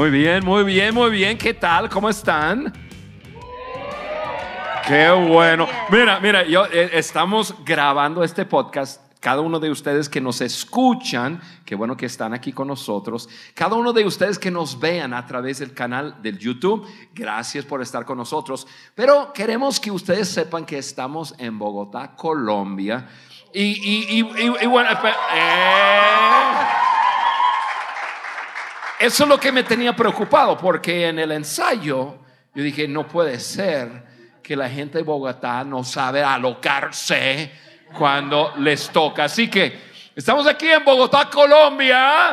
Muy bien, muy bien, muy bien. ¿Qué tal? ¿Cómo están? Qué bueno. Mira, mira, yo eh, estamos grabando este podcast. Cada uno de ustedes que nos escuchan, qué bueno que están aquí con nosotros. Cada uno de ustedes que nos vean a través del canal del YouTube, gracias por estar con nosotros. Pero queremos que ustedes sepan que estamos en Bogotá, Colombia. Y, y, y, y bueno, eh, eso es lo que me tenía preocupado, porque en el ensayo yo dije, no puede ser que la gente de Bogotá no sabe alocarse cuando les toca. Así que estamos aquí en Bogotá, Colombia.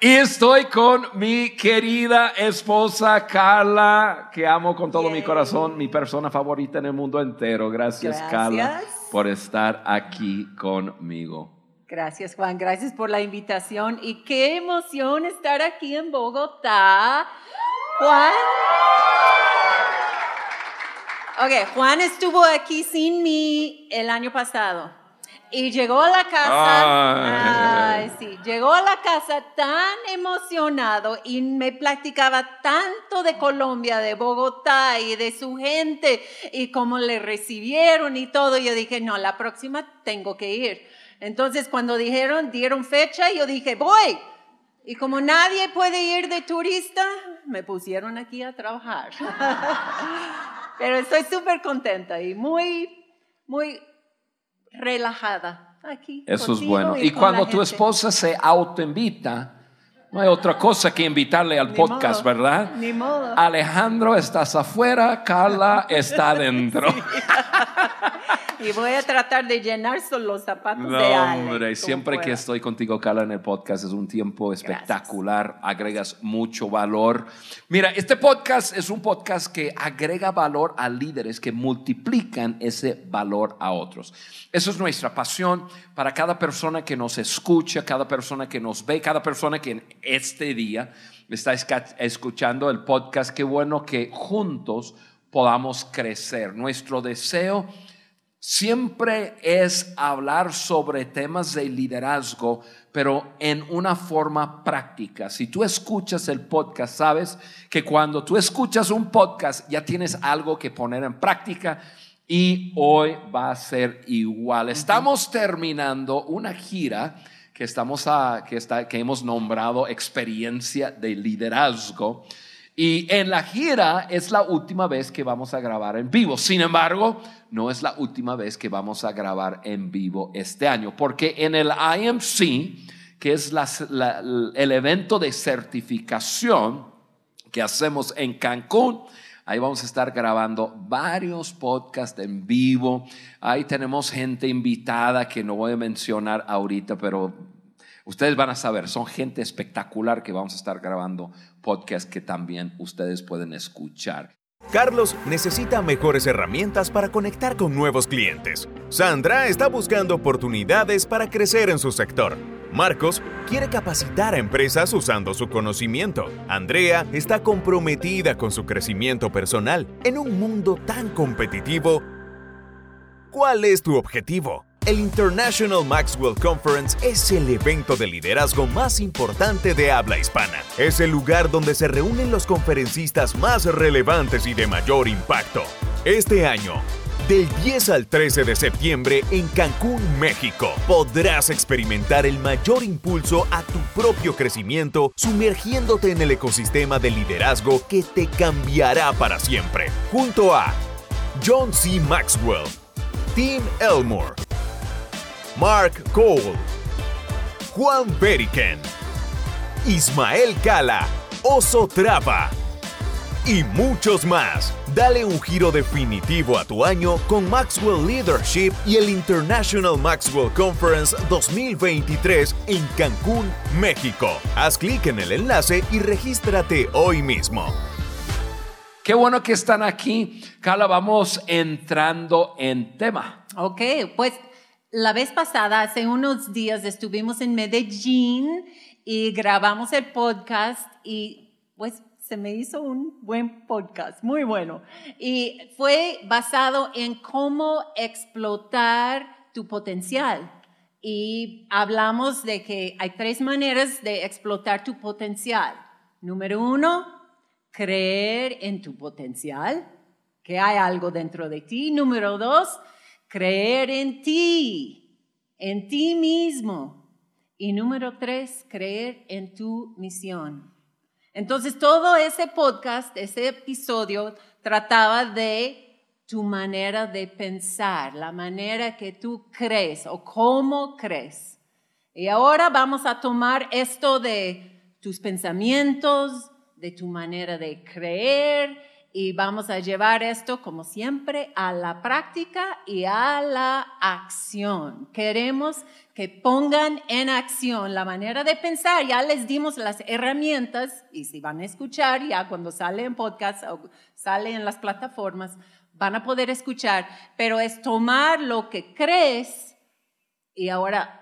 Y estoy con mi querida esposa Carla, que amo con todo mi corazón, mi persona favorita en el mundo entero. Gracias, Gracias. Carla, por estar aquí conmigo. Gracias Juan, gracias por la invitación y qué emoción estar aquí en Bogotá. Juan. Ok, Juan estuvo aquí sin mí el año pasado y llegó a la casa, Ay. ay, sí, llegó a la casa tan emocionado y me platicaba tanto de Colombia, de Bogotá y de su gente y cómo le recibieron y todo. Yo dije, no, la próxima tengo que ir. Entonces cuando dijeron, dieron fecha, yo dije, voy. Y como nadie puede ir de turista, me pusieron aquí a trabajar. Pero estoy súper contenta y muy, muy relajada aquí. Eso es bueno. Y cuando tu esposa se autoinvita, no hay otra cosa que invitarle al Ni podcast, modo, ¿verdad? Ni modo. Alejandro, estás afuera, Carla está adentro. Y voy a tratar de llenar solo los zapatos No, de Ale. hombre, siempre que estoy contigo, Carla, en el podcast es un tiempo espectacular, agregas mucho valor. Mira, este podcast es un podcast que agrega valor a líderes que multiplican ese valor a otros. Eso es nuestra pasión para cada persona que nos escucha, cada persona que nos ve, cada persona que este día está escuchando el podcast. Qué bueno que juntos podamos crecer. Nuestro deseo siempre es hablar sobre temas de liderazgo, pero en una forma práctica. Si tú escuchas el podcast, sabes que cuando tú escuchas un podcast ya tienes algo que poner en práctica y hoy va a ser igual. Estamos terminando una gira que estamos que hemos nombrado experiencia de liderazgo. Y en la gira es la última vez que vamos a grabar en vivo. Sin embargo, no es la última vez que vamos a grabar en vivo este año, porque en el IMC, que es el evento de certificación que hacemos en Cancún, Ahí vamos a estar grabando varios podcasts en vivo. Ahí tenemos gente invitada que no voy a mencionar ahorita, pero Ustedes van a saber, son gente espectacular que vamos a estar grabando podcasts que también ustedes pueden escuchar. Carlos necesita mejores herramientas para conectar con nuevos clientes. Sandra está buscando oportunidades para crecer en su sector. Marcos quiere capacitar a empresas usando su conocimiento. Andrea está comprometida con su crecimiento personal. En un mundo tan competitivo, ¿cuál es tu objetivo? El International Maxwell Conference es el evento de liderazgo más importante de habla hispana. Es el lugar donde se reúnen los conferencistas más relevantes y de mayor impacto. Este año, del 10 al 13 de septiembre en Cancún, México, podrás experimentar el mayor impulso a tu propio crecimiento sumergiéndote en el ecosistema de liderazgo que te cambiará para siempre. Junto a John C. Maxwell, Tim Elmore, Mark Cole, Juan Beriken, Ismael Cala, Oso Trapa y muchos más. Dale un giro definitivo a tu año con Maxwell Leadership y el International Maxwell Conference 2023 en Cancún, México. Haz clic en el enlace y regístrate hoy mismo. Qué bueno que están aquí. Carla, vamos entrando en tema. Ok, pues la vez pasada, hace unos días, estuvimos en Medellín y grabamos el podcast y pues se me hizo un buen podcast, muy bueno. Y fue basado en cómo explotar tu potencial. y hablamos de que hay tres maneras de explotar tu potencial. Número uno, creer en tu potencial, que hay algo dentro de ti. Número dos, creer en ti, en ti mismo. Y número tres, creer en tu misión. Entonces, todo ese podcast, ese episodio, trataba de tu manera de pensar, la manera que tú crees o cómo crees. Y ahora vamos a tomar esto de tus pensamientos, de tu manera de creer y vamos a llevar esto, como siempre, a la práctica y a la acción. Queremos que pongan en acción la manera de pensar. Ya les dimos las herramientas y si van a escuchar ya cuando sale en podcast o sale en las plataformas, van a poder escuchar, pero es tomar lo que crees y ahora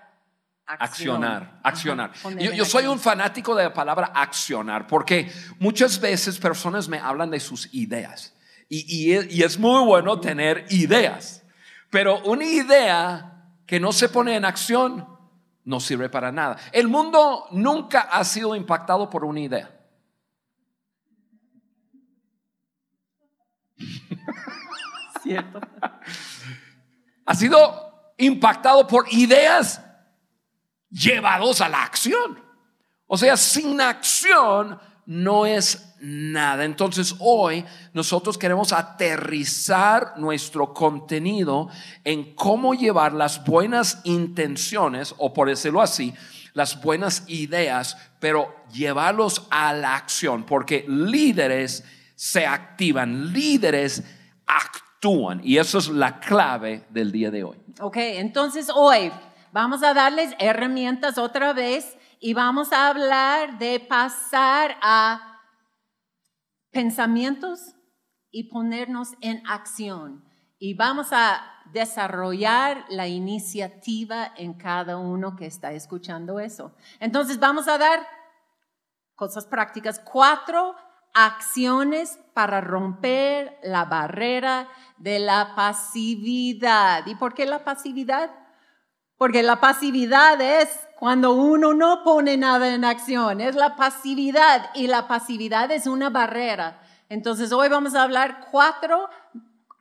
Accionar, accionar. yo, soy un fanático de la palabra accionar porque muchas veces personas me hablan de sus ideas y, y, es muy bueno tener ideas, pero una idea que no se pone en acción no sirve para nada. El mundo nunca ha sido impactado por una idea. Ha sido impactado por ideas llevados a la acción. O sea, sin acción no es nada. Entonces hoy nosotros queremos aterrizar nuestro contenido en cómo llevar las buenas intenciones, o por decirlo así, las buenas ideas, pero llevarlos a la acción, porque líderes se activan, líderes actúan y eso es la clave del día de hoy. Ok, entonces hoy vamos a darles herramientas otra vez y vamos a hablar de pasar a pensamientos y ponernos en acción. Y vamos a desarrollar la iniciativa en cada uno que está escuchando eso. Entonces vamos a dar cosas prácticas, cuatro acciones para romper la barrera de la pasividad. ¿Y por qué la pasividad? Porque la pasividad es cuando uno no pone nada en acción, es la pasividad y la pasividad es una barrera. Entonces hoy vamos a hablar cuatro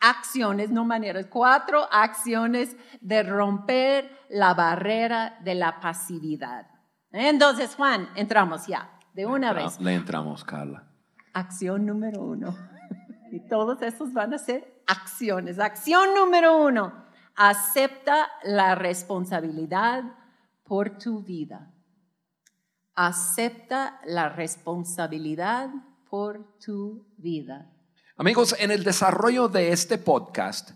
acciones, no maneras, cuatro acciones de romper la barrera de la pasividad. Entonces, Juan, entramos ya, de una vez. Le entramos, Carla. Acción número uno. Y todos esos van a ser acciones. Acción número uno, acepta la responsabilidad por tu vida. Acepta la responsabilidad por tu vida. Amigos, en el desarrollo de este podcast,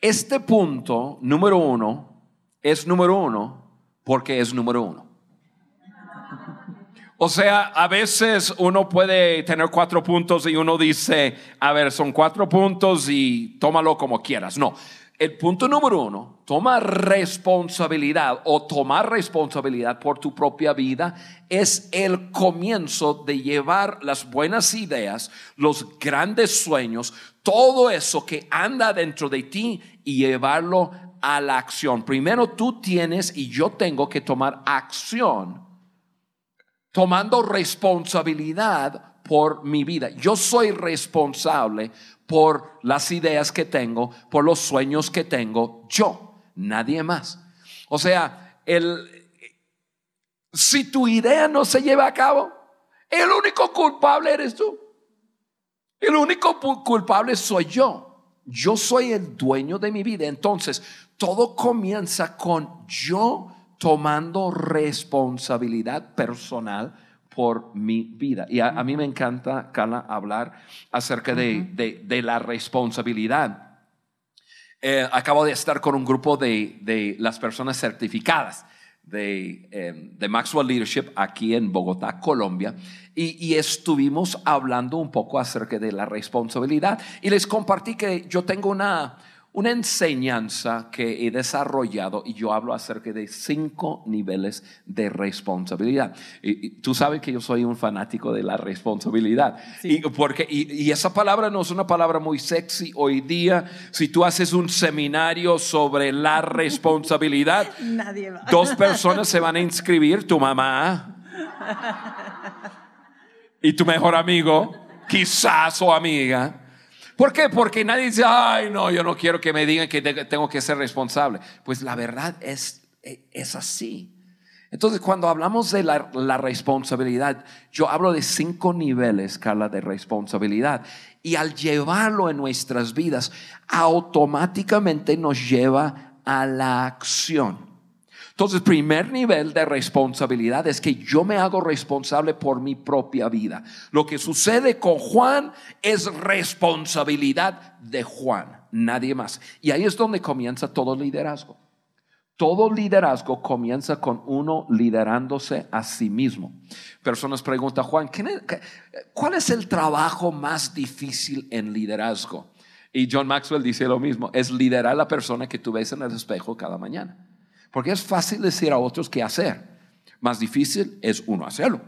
este punto número uno es número uno porque es número uno. O sea, a veces uno puede tener cuatro puntos y uno dice, a ver, son cuatro puntos y tómalo como quieras. No, el punto número uno, toma responsabilidad o tomar responsabilidad por tu propia vida es el comienzo de llevar las buenas ideas, los grandes sueños, todo eso que anda dentro de ti y llevarlo a la acción. Primero tú tienes y yo tengo que tomar acción tomando responsabilidad por mi vida. Yo soy responsable por las ideas que tengo, por los sueños que tengo, yo, nadie más. O sea, el, si tu idea no se lleva a cabo, el único culpable eres tú. El único culpable soy yo. Yo soy el dueño de mi vida. Entonces, todo comienza con yo tomando responsabilidad personal por mi vida. Y a, mí me encanta, Carla, hablar acerca de, la responsabilidad. Eh, acabo de estar con un grupo de, las personas certificadas de, em, Maxwell Leadership aquí en Bogotá, Colombia, y, y, estuvimos hablando un poco acerca de la responsabilidad. Y les compartí que yo tengo una, una enseñanza que he desarrollado y yo hablo acerca de cinco niveles de responsabilidad. Y, tú sabes que yo soy un fanático de la responsabilidad. Y, porque, y, esa palabra no es una palabra muy sexy hoy día. Si tú haces un seminario sobre la responsabilidad, dos personas se van a inscribir, tu mamá y tu mejor amigo, quizás o amiga. ¿Por qué? Porque nadie dice, ay, no, yo no quiero que me digan que tengo que ser responsable. Pues la verdad es, es así. Entonces, cuando hablamos de la, la, responsabilidad, yo hablo de cinco niveles, Carla, de responsabilidad. Y al llevarlo en nuestras vidas, automáticamente nos lleva a la acción. Entonces, primer nivel de responsabilidad es que yo me hago responsable por mi propia vida. Lo que sucede con Juan es responsabilidad de Juan, nadie más. Y ahí es donde comienza todo liderazgo. Todo liderazgo comienza con uno liderándose a sí mismo. Personas preguntan, Juan, ¿cuál es el trabajo más difícil en liderazgo? Y John Maxwell dice lo mismo, es liderar a la persona que tú ves en el espejo cada mañana. Porque es fácil decir a otros qué hacer. Más difícil es uno hacerlo.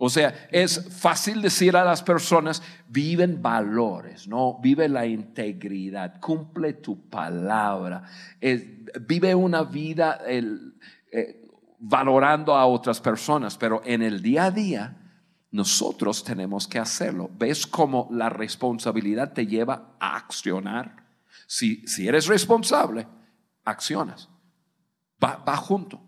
O sea, es fácil decir a las personas, viven valores, ¿no? Vive la integridad, cumple tu palabra, vive una vida eh, valorando a otras personas, pero en el día a día nosotros tenemos que hacerlo. ¿Ves cómo la responsabilidad te lleva a accionar? Si, si eres responsable, accionas va, junto.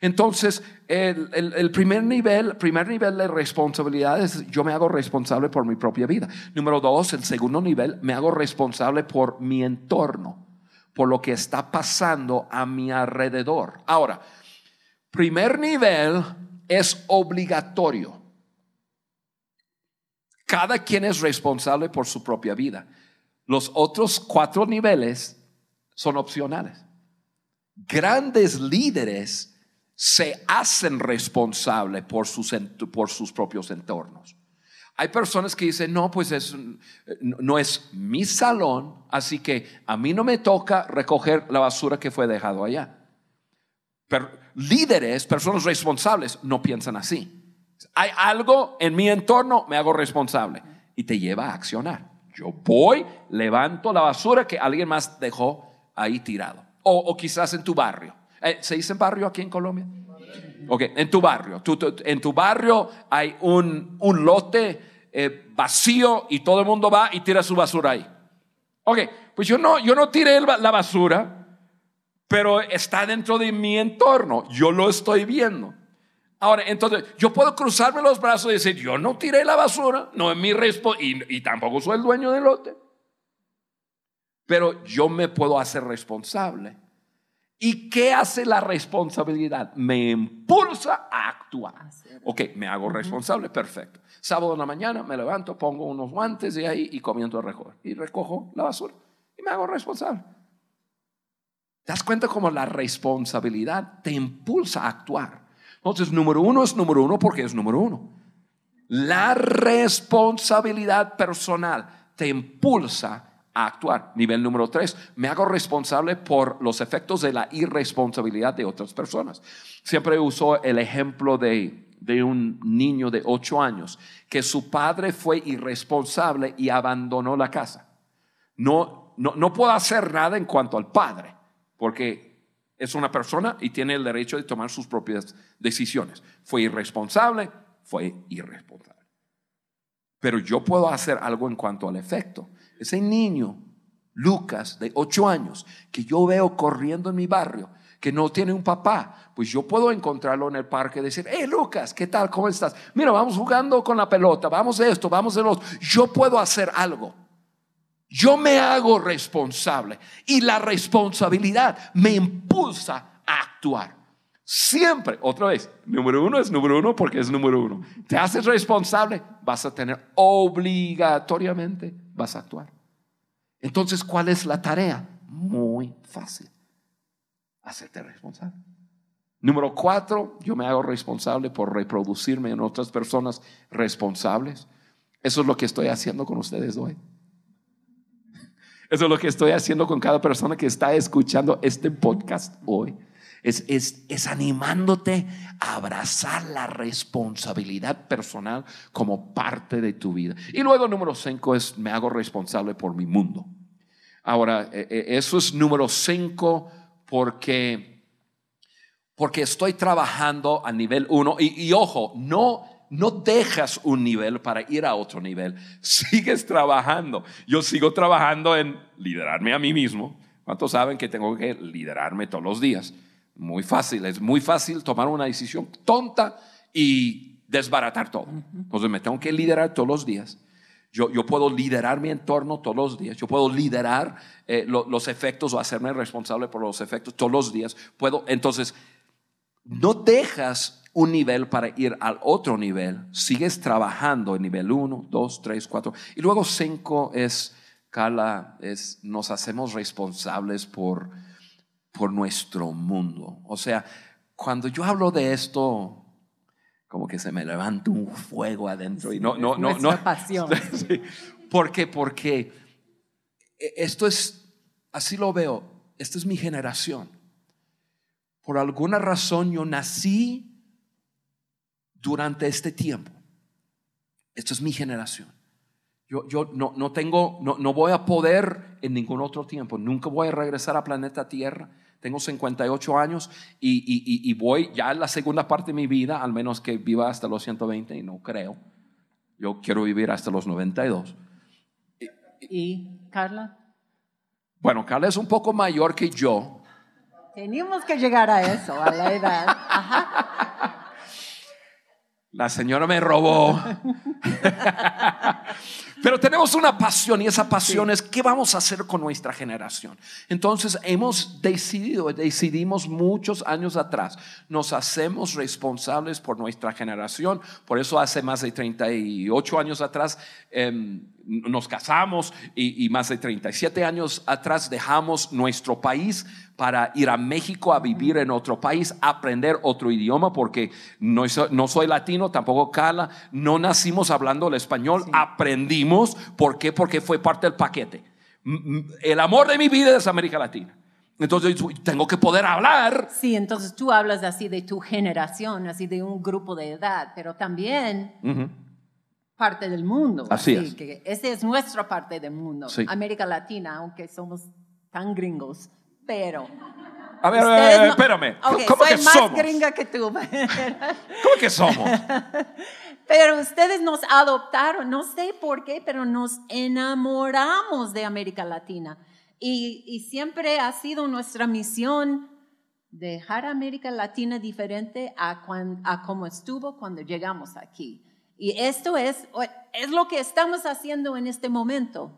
Entonces, el, primer nivel, primer nivel de responsabilidad es yo me hago responsable por mi propia vida. Número dos, el segundo nivel, me hago responsable por mi entorno, por lo que está pasando a mi alrededor. Ahora, primer nivel es obligatorio. Cada quien es responsable por su propia vida. Los otros cuatro niveles son opcionales grandes líderes se hacen responsables por sus, por sus propios entornos. Hay personas que dicen, no, pues es, no es mi salón, así que a mí no me toca recoger la basura que fue dejado allá. Líderes, personas responsables, no piensan así. Hay algo en mi entorno, me hago responsable y te lleva a accionar. Yo voy, levanto la basura que alguien más dejó ahí tirado o, quizás en tu barrio. Eh, ¿Se dice barrio aquí en Colombia? Ok, en tu barrio. en tu barrio hay un, un lote eh, vacío y todo el mundo va y tira su basura ahí. Ok, pues yo no, yo no tiré la basura, pero está dentro de mi entorno. Yo lo estoy viendo. Ahora, entonces, yo puedo cruzarme los brazos y decir, yo no tiré la basura, no es mi responsabilidad, y tampoco soy el dueño del lote pero yo me puedo hacer responsable. ¿Y qué hace la responsabilidad? Me impulsa a actuar. Ok, me hago responsable, perfecto. Sábado en la mañana me levanto, pongo unos guantes de ahí y comienzo a recoger. Y recojo la basura y me hago responsable. ¿Te das cuenta cómo la responsabilidad te impulsa a actuar? Entonces, número uno es número uno porque es número uno. La responsabilidad personal te impulsa actuar. Nivel número tres, me hago responsable por los efectos de la irresponsabilidad de otras personas. Siempre uso el ejemplo de, de un niño de ocho años que su padre fue irresponsable y abandonó la casa. No, no, no puedo hacer nada en cuanto al padre, porque es una persona y tiene el derecho de tomar sus propias decisiones. Fue irresponsable, fue irresponsable. Pero yo puedo hacer algo en cuanto al efecto ese niño, Lucas, de ocho años, que yo veo corriendo en mi barrio, que no tiene un papá, pues yo puedo encontrarlo en el parque y decir, hey Lucas, ¿qué tal? ¿Cómo estás? Mira, vamos jugando con la pelota, vamos esto, vamos de lo Yo puedo hacer algo. Yo me hago responsable y la responsabilidad me impulsa a actuar. Siempre, otra vez, número uno es número uno porque es número uno. Te haces responsable, vas a tener obligatoriamente, vas a actuar. Entonces, ¿cuál es la tarea? Muy fácil. Hacerte responsable. Número cuatro, yo me hago responsable por reproducirme en otras personas responsables. Eso es lo que estoy haciendo con ustedes hoy. Eso es lo que estoy haciendo con cada persona que está escuchando este podcast hoy. Es, es, es, animándote a abrazar la responsabilidad personal como parte de tu vida. Y luego número cinco es me hago responsable por mi mundo. Ahora, e, e, eso es número cinco porque, porque estoy trabajando a nivel uno. Y, ojo, no, no dejas un nivel para ir a otro nivel. Sigues trabajando. Yo sigo trabajando en liderarme a mí mismo. ¿Cuántos saben que tengo que liderarme todos los días? Muy fácil, es muy fácil tomar una decisión tonta y desbaratar todo. Entonces me tengo que liderar todos los días. Yo, yo puedo liderar mi entorno todos los días. Yo puedo liderar eh, los efectos o hacerme responsable por los efectos todos los días. Puedo, entonces, no dejas un nivel para ir al otro nivel. Sigues trabajando en nivel 1, 2, 3, 4. Y luego 5 es, Carla, es nos hacemos responsables por por nuestro mundo. O sea, cuando yo hablo de esto, como que se me levanta un fuego adentro y no, no, no, no. pasión. ¿Por qué? Porque esto es, así lo veo, esta es mi generación. Por alguna razón yo nací durante este tiempo. Esto es mi generación. Yo, yo no, no tengo, no, no voy a poder en ningún otro tiempo. Nunca voy a regresar a planeta Tierra tengo 58 años y, voy ya en la segunda parte de mi vida, al menos que viva hasta los 120, y no creo. Yo quiero vivir hasta los 92. ¿Y Carla? Bueno, Carla es un poco mayor que yo. Tenemos que llegar a eso, a la edad. La señora me robó. Pero tenemos una pasión y esa pasión es qué vamos a hacer con nuestra generación. Entonces hemos decidido, decidimos muchos años atrás, nos hacemos responsables por nuestra generación. Por eso hace más de 38 años atrás em, nos casamos y, más de 37 años atrás dejamos nuestro país para ir a México a vivir en otro país, aprender otro idioma, porque no, no soy latino, tampoco cala, no nacimos hablando el español, aprendimos. ¿Por qué? Porque fue parte del paquete. El amor de mi vida es América Latina. Entonces tengo que poder hablar. Sí, entonces tú hablas así de tu generación, así de un grupo de edad, pero también parte del mundo. Así, es. Que esa es nuestra parte del mundo. América Latina, aunque somos tan gringos, pero... A ver, a ver, espérame. ¿Cómo soy más gringa que tú. ¿Cómo que somos? Pero ustedes nos adoptaron, no sé por qué, pero nos enamoramos de América Latina. Y, y siempre ha sido nuestra misión dejar América Latina diferente a, a como estuvo cuando llegamos aquí. Y esto es, es lo que estamos haciendo en este momento,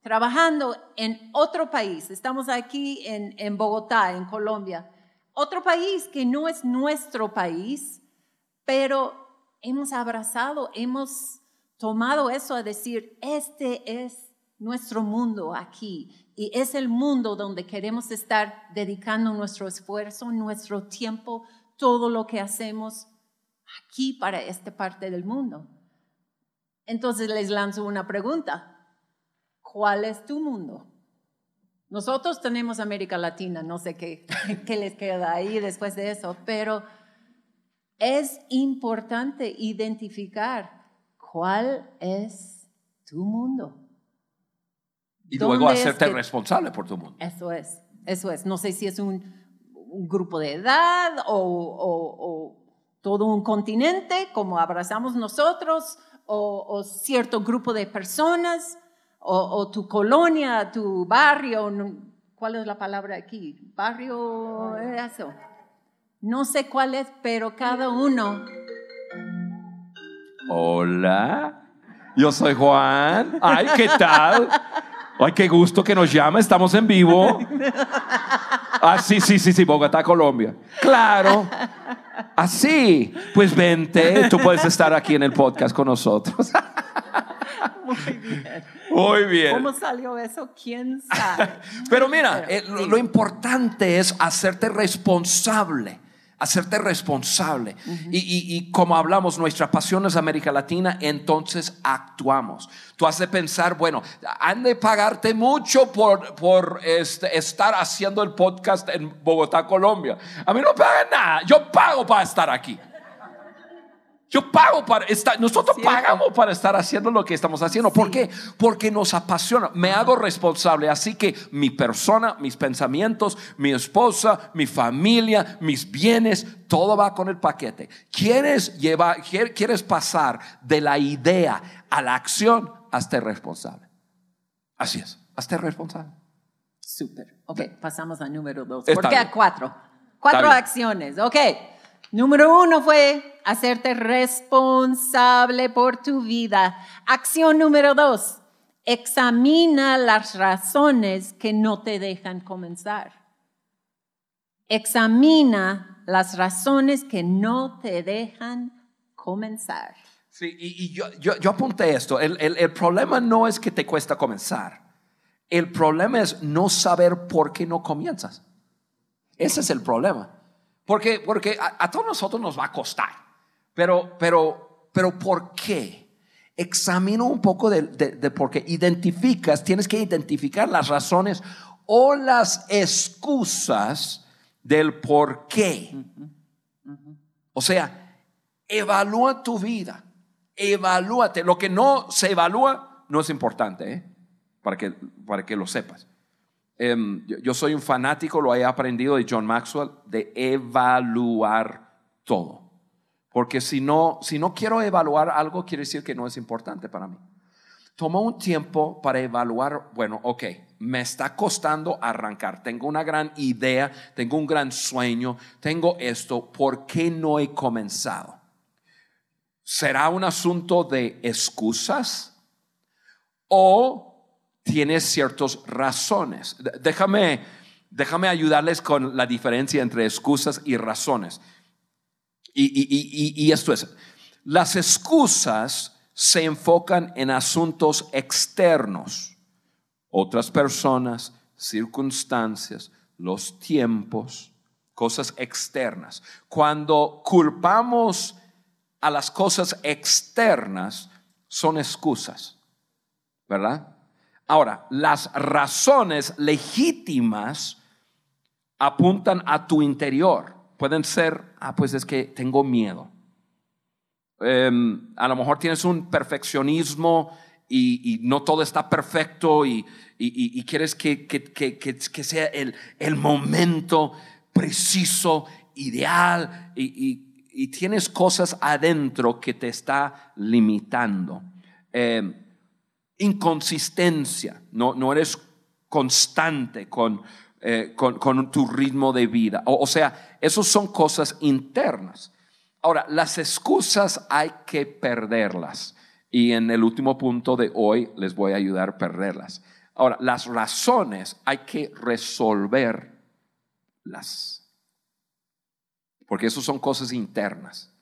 trabajando en otro país. Estamos aquí en, en Bogotá, en Colombia. Otro país que no es nuestro país, pero hemos abrazado, hemos tomado eso a decir, este es nuestro mundo aquí y es el mundo donde queremos estar dedicando nuestro esfuerzo, nuestro tiempo, todo lo que hacemos aquí para esta parte del mundo. Entonces les lanzo una pregunta. ¿Cuál es tu mundo? Nosotros tenemos América Latina, no sé qué, qué les queda ahí después de eso, pero es importante identificar cuál es tu mundo. Y luego hacerte responsable por tu mundo. Eso es, eso es. No sé si es un, grupo de edad o todo un continente como abrazamos nosotros o, cierto grupo de personas o, tu colonia, tu barrio, ¿cuál es la palabra aquí? Barrio, eso. No sé cuál es, pero cada uno. Hola, yo soy Juan. Ay, ¿qué tal? Ay, qué gusto que nos llama, estamos en vivo. Ah, sí, sí, sí, sí, Bogotá, Colombia. Claro. Así, pues vente, tú puedes estar aquí en el podcast con nosotros. Muy bien. Muy bien. ¿Cómo salió eso? ¿Quién sabe? Pero mira, eh, lo, importante es hacerte responsable hacerte responsable. y, como hablamos, nuestra pasión es América Latina, entonces actuamos. Tú has de pensar, bueno, han de pagarte mucho por, por este, estar haciendo el podcast en Bogotá, Colombia. A mí no pagan nada, yo pago para estar aquí. Yo pago para estar, nosotros pagamos para estar haciendo lo que estamos haciendo. ¿Por qué? Porque nos apasiona. Me hago responsable. Así que mi persona, mis pensamientos, mi esposa, mi familia, mis bienes, todo va con el paquete. ¿Quieres llevar, quieres pasar de la idea a la acción? Hazte responsable. Así es. Hazte responsable. Súper. Ok, pasamos al número dos. ¿Por qué a cuatro? Cuatro acciones. Ok. Número uno fue hacerte responsable por tu vida. Acción número dos, examina las razones que no te dejan comenzar. Examina las razones que no te dejan comenzar. Sí, y, yo, yo, apunté esto. El, el problema no es que te cuesta comenzar. El problema es no saber por qué no comienzas. Ese es el problema. Porque, porque a, todos nosotros nos va a costar. Pero, pero, pero ¿por qué? Examina un poco de, de, por qué. Identificas, tienes que identificar las razones o las excusas del por qué. O sea, evalúa tu vida. Evalúate. Lo que no se evalúa no es importante, ¿eh? para, que, para que lo sepas. Em, yo, soy un fanático, lo he aprendido de John Maxwell, de evaluar todo. Porque si no, si no quiero evaluar algo, quiere decir que no es importante para mí. Toma un tiempo para evaluar, bueno, ok, me está costando arrancar, tengo una gran idea, tengo un gran sueño, tengo esto, ¿por qué no he comenzado? ¿Será un asunto de excusas? ¿O tiene ciertas razones. Déjame, déjame ayudarles con la diferencia entre excusas y razones. Y, esto es, las excusas se enfocan en asuntos externos, otras personas, circunstancias, los tiempos, cosas externas. Cuando culpamos a las cosas externas, son excusas, ¿verdad? Ahora, las razones legítimas apuntan a tu interior. Pueden ser, ah, pues es que tengo miedo. Em, a lo mejor tienes un perfeccionismo y, no todo está perfecto y, quieres que, que, sea el, el, momento preciso, ideal y, tienes cosas adentro que te está limitando. Eh, inconsistencia, no, no eres constante con, eh, con, tu ritmo de vida. O, sea, esas son cosas internas. Ahora, las excusas hay que perderlas. Y en el último punto de hoy les voy a ayudar a perderlas. Ahora, las razones hay que resolverlas. Porque eso son cosas internas.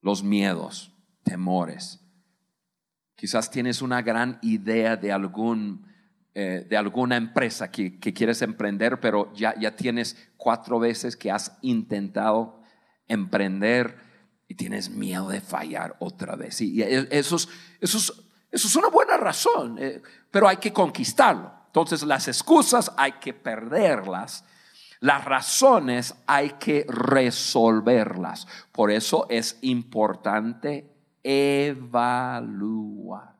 Los miedos, temores, Quizás tienes una gran idea de, algún, eh, de alguna empresa que, quieres emprender, pero ya, ya tienes cuatro veces que has intentado emprender y tienes miedo de fallar otra vez. Y, eso, es, eso, es, una buena razón, eh, pero hay que conquistarlo. Entonces las excusas hay que perderlas. Las razones hay que resolverlas. Por eso es importante evalúa.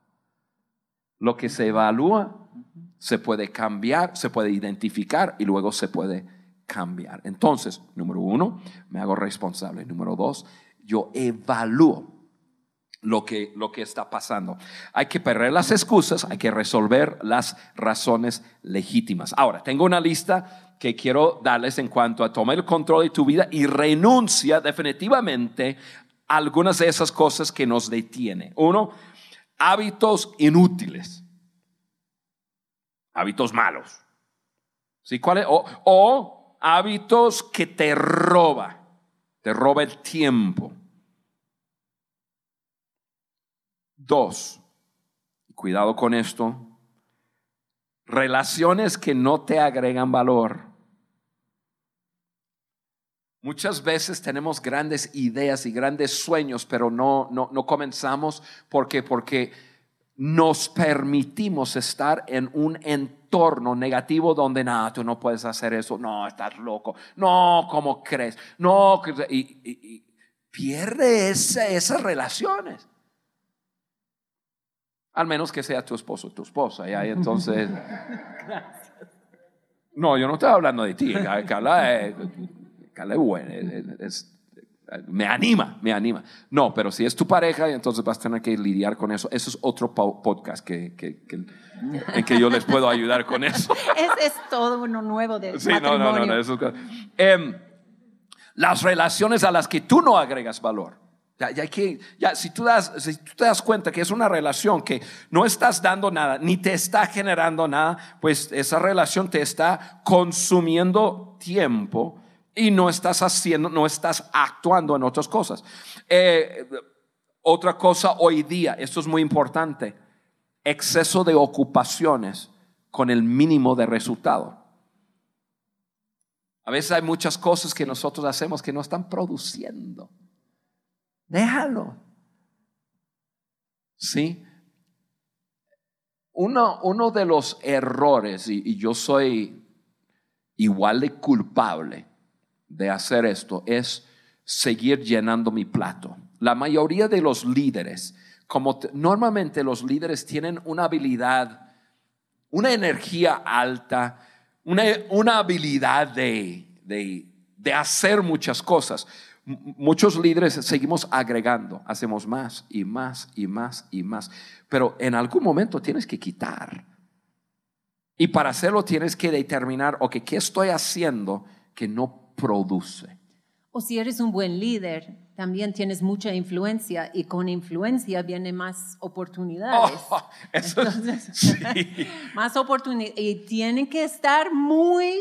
Lo que se evalúa se puede cambiar, se puede identificar y luego se puede cambiar. Entonces, número uno, me hago responsable. Número dos, yo evalúo lo que, lo que está pasando. Hay que perder las excusas, hay que resolver las razones legítimas. Ahora, tengo una lista que quiero darles en cuanto a tomar el control de tu vida y renuncia definitivamente algunas de esas cosas que nos detienen. Uno, hábitos inútiles, hábitos malos. ¿Sí? ¿Cuál O, o hábitos que te roba, te roba el tiempo. Dos, cuidado con esto, relaciones que no te agregan valor. Muchas veces tenemos grandes ideas y grandes sueños, pero no, no, no comenzamos. Porque, porque nos permitimos estar en un entorno negativo donde nada, tú no puedes hacer eso, no, estás loco, no, ¿cómo crees? No, y, pierde esas relaciones. Al menos que sea tu esposo, tu esposa, y ahí entonces... No, yo no estoy hablando de ti, Carla, me anima, me anima. No, pero si es tu pareja, entonces vas a tener que lidiar con eso. Eso es otro podcast que, en que yo les puedo ayudar con eso. Es, todo uno nuevo de sí, No, no, no, eso, em, las relaciones a las que tú no agregas valor. Ya, ya, que, ya si, tú das, si tú te das cuenta que es una relación que no estás dando nada, ni te está generando nada, pues esa relación te está consumiendo tiempo y no estás haciendo, no estás actuando en otras cosas. Eh, otra cosa hoy día, esto es muy importante, exceso de ocupaciones con el mínimo de resultado. A veces hay muchas cosas que nosotros hacemos que no están produciendo. Déjalo. ¿Sí? Uno, uno de los errores, y yo soy igual de culpable, de hacer esto es seguir llenando mi plato. La mayoría de los líderes, como normalmente los líderes tienen una habilidad, una energía alta, una, habilidad de, de hacer muchas cosas. Muchos líderes seguimos agregando, hacemos más y más y más y más, pero en algún momento tienes que quitar. Y para hacerlo tienes que determinar, ok, ¿qué estoy haciendo que no produce. O si eres un buen líder, también tienes mucha influencia y con influencia viene más oportunidades. Oh, más oportunidades. Y tienen que estar muy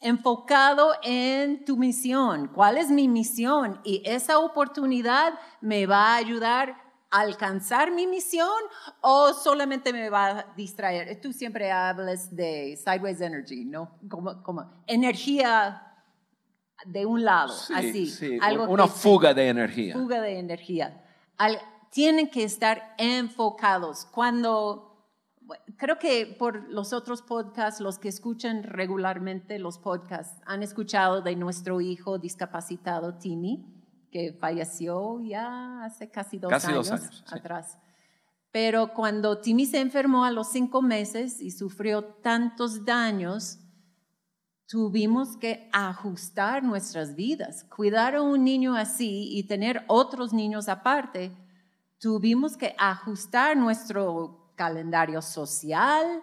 enfocado en tu misión. ¿Cuál es mi misión? Y esa oportunidad me va a ayudar a alcanzar mi misión o solamente me va a distraer. Tú siempre hablas de sideways energy, ¿no? Como, como energía de un lado, así. Algo una fuga de energía. Fuga de energía. tienen que estar enfocados. Cuando, creo que por los otros podcasts, los que escuchan regularmente los podcasts, han escuchado de nuestro hijo discapacitado, Timmy, que falleció ya hace casi dos años, atrás. Pero cuando Timmy se enfermó a los cinco meses y sufrió tantos daños, tuvimos que ajustar nuestras vidas. Cuidar a un niño así y tener otros niños aparte, tuvimos que ajustar nuestro calendario social,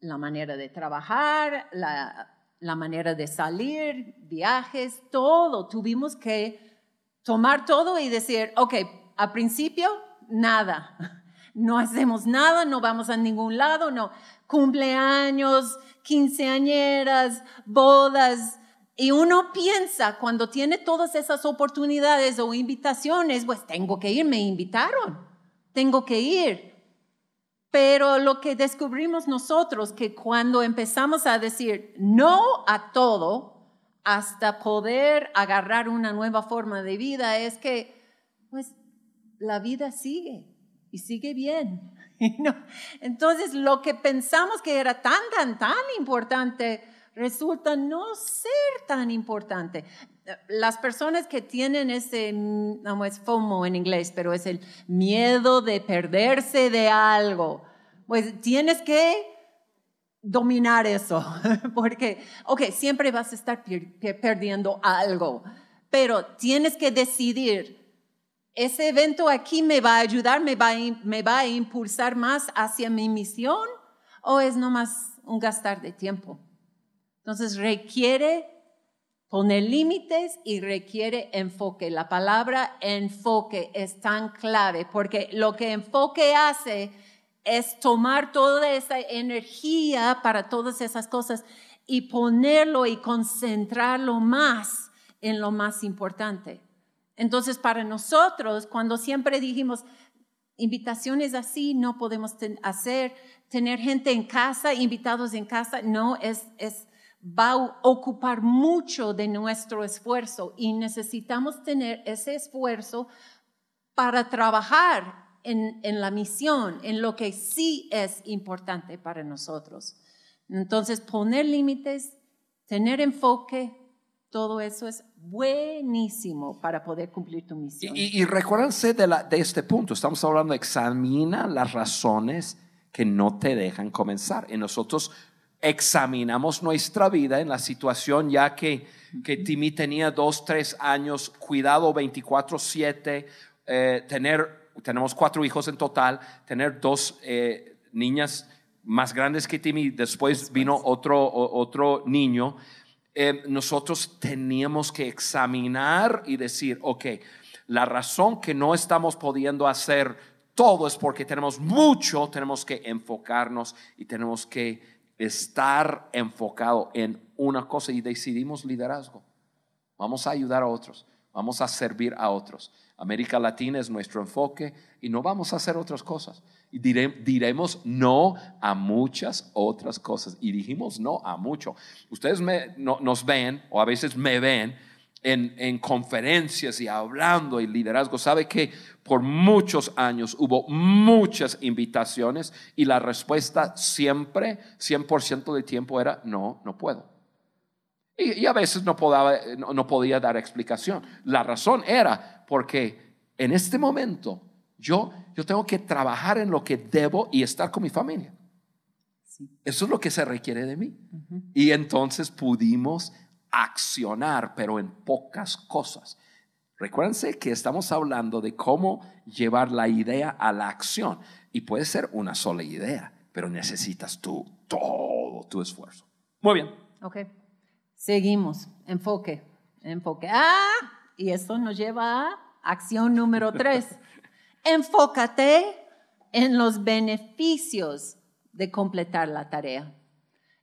la manera de trabajar, la, la manera de salir, viajes, todo. Tuvimos que tomar todo y decir, ok, a principio, nada. No hacemos nada, no vamos a ningún lado, no. Cumpleaños, quinceañeras, bodas. Y uno piensa, cuando tiene todas esas oportunidades o invitaciones, pues tengo que ir, me invitaron, tengo que ir. Pero lo que descubrimos nosotros, que cuando empezamos a decir no a todo, hasta poder agarrar una nueva forma de vida, es que, pues, la vida sigue y sigue bien. Entonces, lo que pensamos que era tan, tan, tan importante, resulta no ser tan importante. Las personas que tienen ese, no es FOMO en inglés, pero es el miedo de perderse de algo, pues tienes que dominar eso, porque, ok, siempre vas a estar perdiendo algo, pero tienes que decidir ese evento aquí me va a ayudar, me va a, impulsar más hacia mi misión o es nomás un gastar de tiempo. Entonces requiere poner límites y requiere enfoque. La palabra enfoque es tan clave porque lo que enfoque hace es tomar toda esa energía para todas esas cosas y ponerlo y concentrarlo más en lo más importante. Entonces, para nosotros, cuando siempre dijimos, invitaciones así no podemos hacer, tener gente en casa, invitados en casa, no, es, es va a ocupar mucho de nuestro esfuerzo y necesitamos tener ese esfuerzo para trabajar en, la misión, en lo que sí es importante para nosotros. Entonces, poner límites, tener enfoque, todo eso es buenísimo para poder cumplir tu misión. Y, y recuérdense de, la, de este punto, estamos hablando, examina las razones que no te dejan comenzar. Y nosotros examinamos nuestra vida en la situación ya que, que Timmy tenía dos, tres años, cuidado 24/7, eh, tener, tenemos cuatro hijos en total, tener dos eh, niñas más grandes que Timmy, después vino otro, otro niño. Eh, nosotros teníamos que examinar y decir, ok, la razón que no estamos pudiendo hacer todo es porque tenemos mucho, tenemos que enfocarnos y tenemos que estar enfocado en una cosa y decidimos liderazgo. Vamos a ayudar a otros, vamos a servir a otros. América Latina es nuestro enfoque y no vamos a hacer otras cosas. Y diremos no a muchas otras cosas. Y dijimos no a mucho. Ustedes nos ven o a veces me ven en, conferencias y hablando y liderazgo, sabe que por muchos años hubo muchas invitaciones y la respuesta siempre, 100% del tiempo era no, no puedo. Y, a veces no podía, no, podía dar explicación. La razón era porque en este momento yo, yo tengo que trabajar en lo que debo y estar con mi familia. Eso es lo que se requiere de mí. Y entonces pudimos accionar, pero en pocas cosas. Recuérdense que estamos hablando de cómo llevar la idea a la acción. Y puede ser una sola idea, pero necesitas tú todo tu esfuerzo. Muy bien. Ok. Seguimos. Enfoque. Enfoque. Ah, y esto nos lleva a acción número tres. Enfócate en los beneficios de completar la tarea.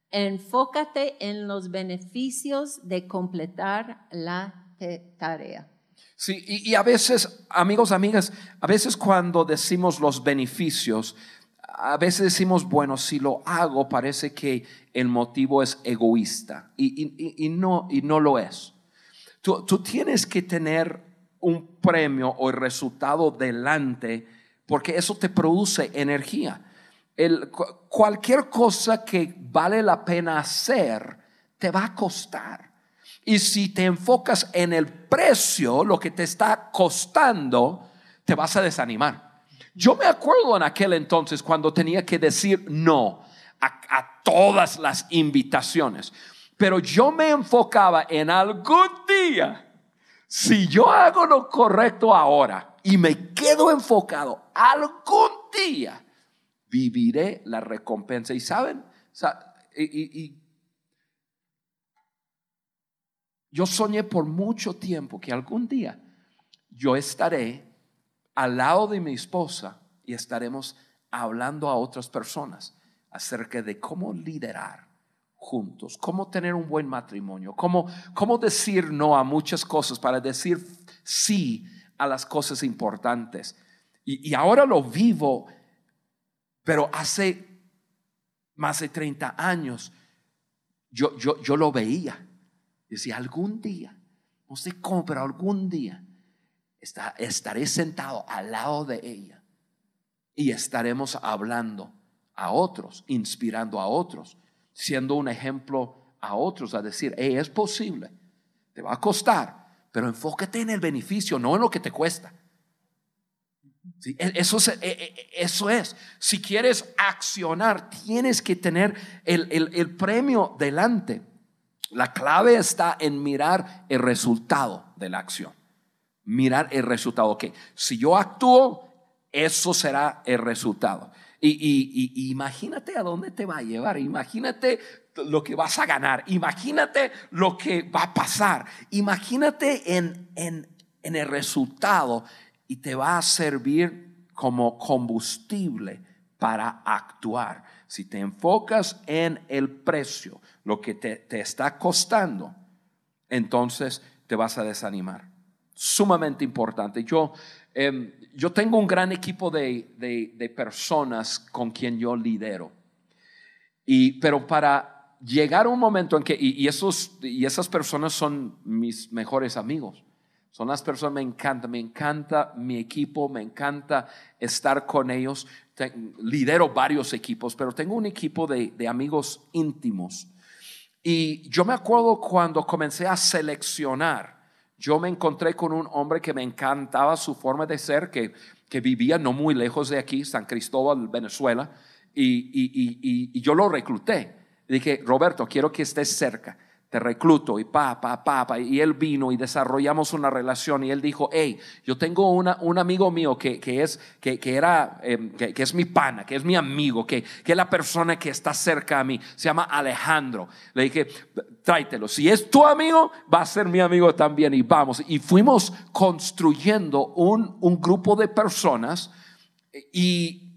Enfócate en los beneficios de completar la tarea. Sí, y, a veces, amigos, amigas, a veces cuando decimos los beneficios, a veces decimos, bueno, si lo hago parece que el motivo es egoísta y, no, y no lo es. Tú, tienes que tener un premio o el resultado delante porque eso te produce energía cualquier cosa que vale la pena hacer, te va a costar. Y si te enfocas en el precio, lo que te está costando, te vas a desanimar. Yo me acuerdo en aquel entonces cuando tenía que decir no a, todas las invitaciones, pero yo me enfocaba en algún si yo hago lo correcto ahora y me quedo enfocado, algún día viviré la recompensa. Y saben, yo soñé por mucho tiempo que algún día yo estaré al lado de mi esposa y estaremos hablando a otras personas acerca de cómo liderar juntos, cómo tener un buen matrimonio, cómo, cómo decir no a muchas cosas para decir sí a las cosas importantes. Y, y ahora lo vivo pero hace más de 30 años yo, yo, yo lo veía. Decía, algún día, no sé cómo, pero algún día estaré sentado al lado de ella y estaremos hablando a otros, inspirando a otros, siendo un ejemplo a otros, a decir, es posible, te va a costar, pero enfócate en el beneficio, no en lo que te cuesta. E, eso, es, e, e, eso es. Si quieres accionar, tienes que tener el, premio delante. La clave está en mirar el resultado de la acción. Mirar el resultado. Ok, si yo actúo, eso será el resultado. Y, imagínate a dónde te va a llevar. Imagínate lo que vas a ganar. Imagínate lo que va a pasar. Imagínate en, en, en el resultado y te va a servir como combustible para actuar. Si te enfocas en el precio, lo que te, está costando, entonces te vas a desanimar. Sumamente importante. Yo, em, yo tengo un gran equipo de, personas con quien yo lidero. Y, pero para llegar a un momento en que, y, esos, y esas personas son mis mejores amigos. Son las personas, me encanta, me encanta mi equipo, me encanta estar con ellos. lidero varios equipos, pero tengo un equipo de, de amigos íntimos. Y yo me acuerdo cuando comencé a seleccionar, yo me encontré con un hombre que me encantaba su forma de ser, que, que vivía no muy lejos de aquí, San Cristóbal, Venezuela, y, y, y yo lo recluté. Dije, Roberto, quiero que estés cerca. Te recluto y pa, pa. Y él vino y desarrollamos una relación. Y él dijo, hey, yo tengo una, un amigo mío que, que es, que, que era, em, que, que, es mi pana, que es mi amigo, que, que es la persona que está cerca a mí. Se llama Alejandro. Le dije, tráetelo. Si es tu amigo, va a ser mi amigo también. Y vamos. Y fuimos construyendo un, un grupo de personas. Y,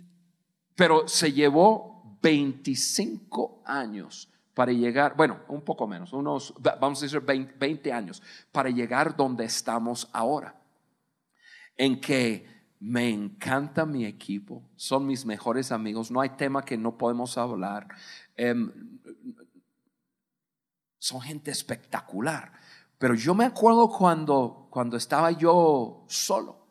pero se llevó 25 años para llegar, bueno, un poco menos, unos, vamos a decir 20, años, para llegar donde estamos ahora. En que me encanta mi equipo, son mis mejores amigos, no hay tema que no podemos hablar. Em, son gente espectacular. Pero yo me acuerdo cuando, cuando estaba yo solo.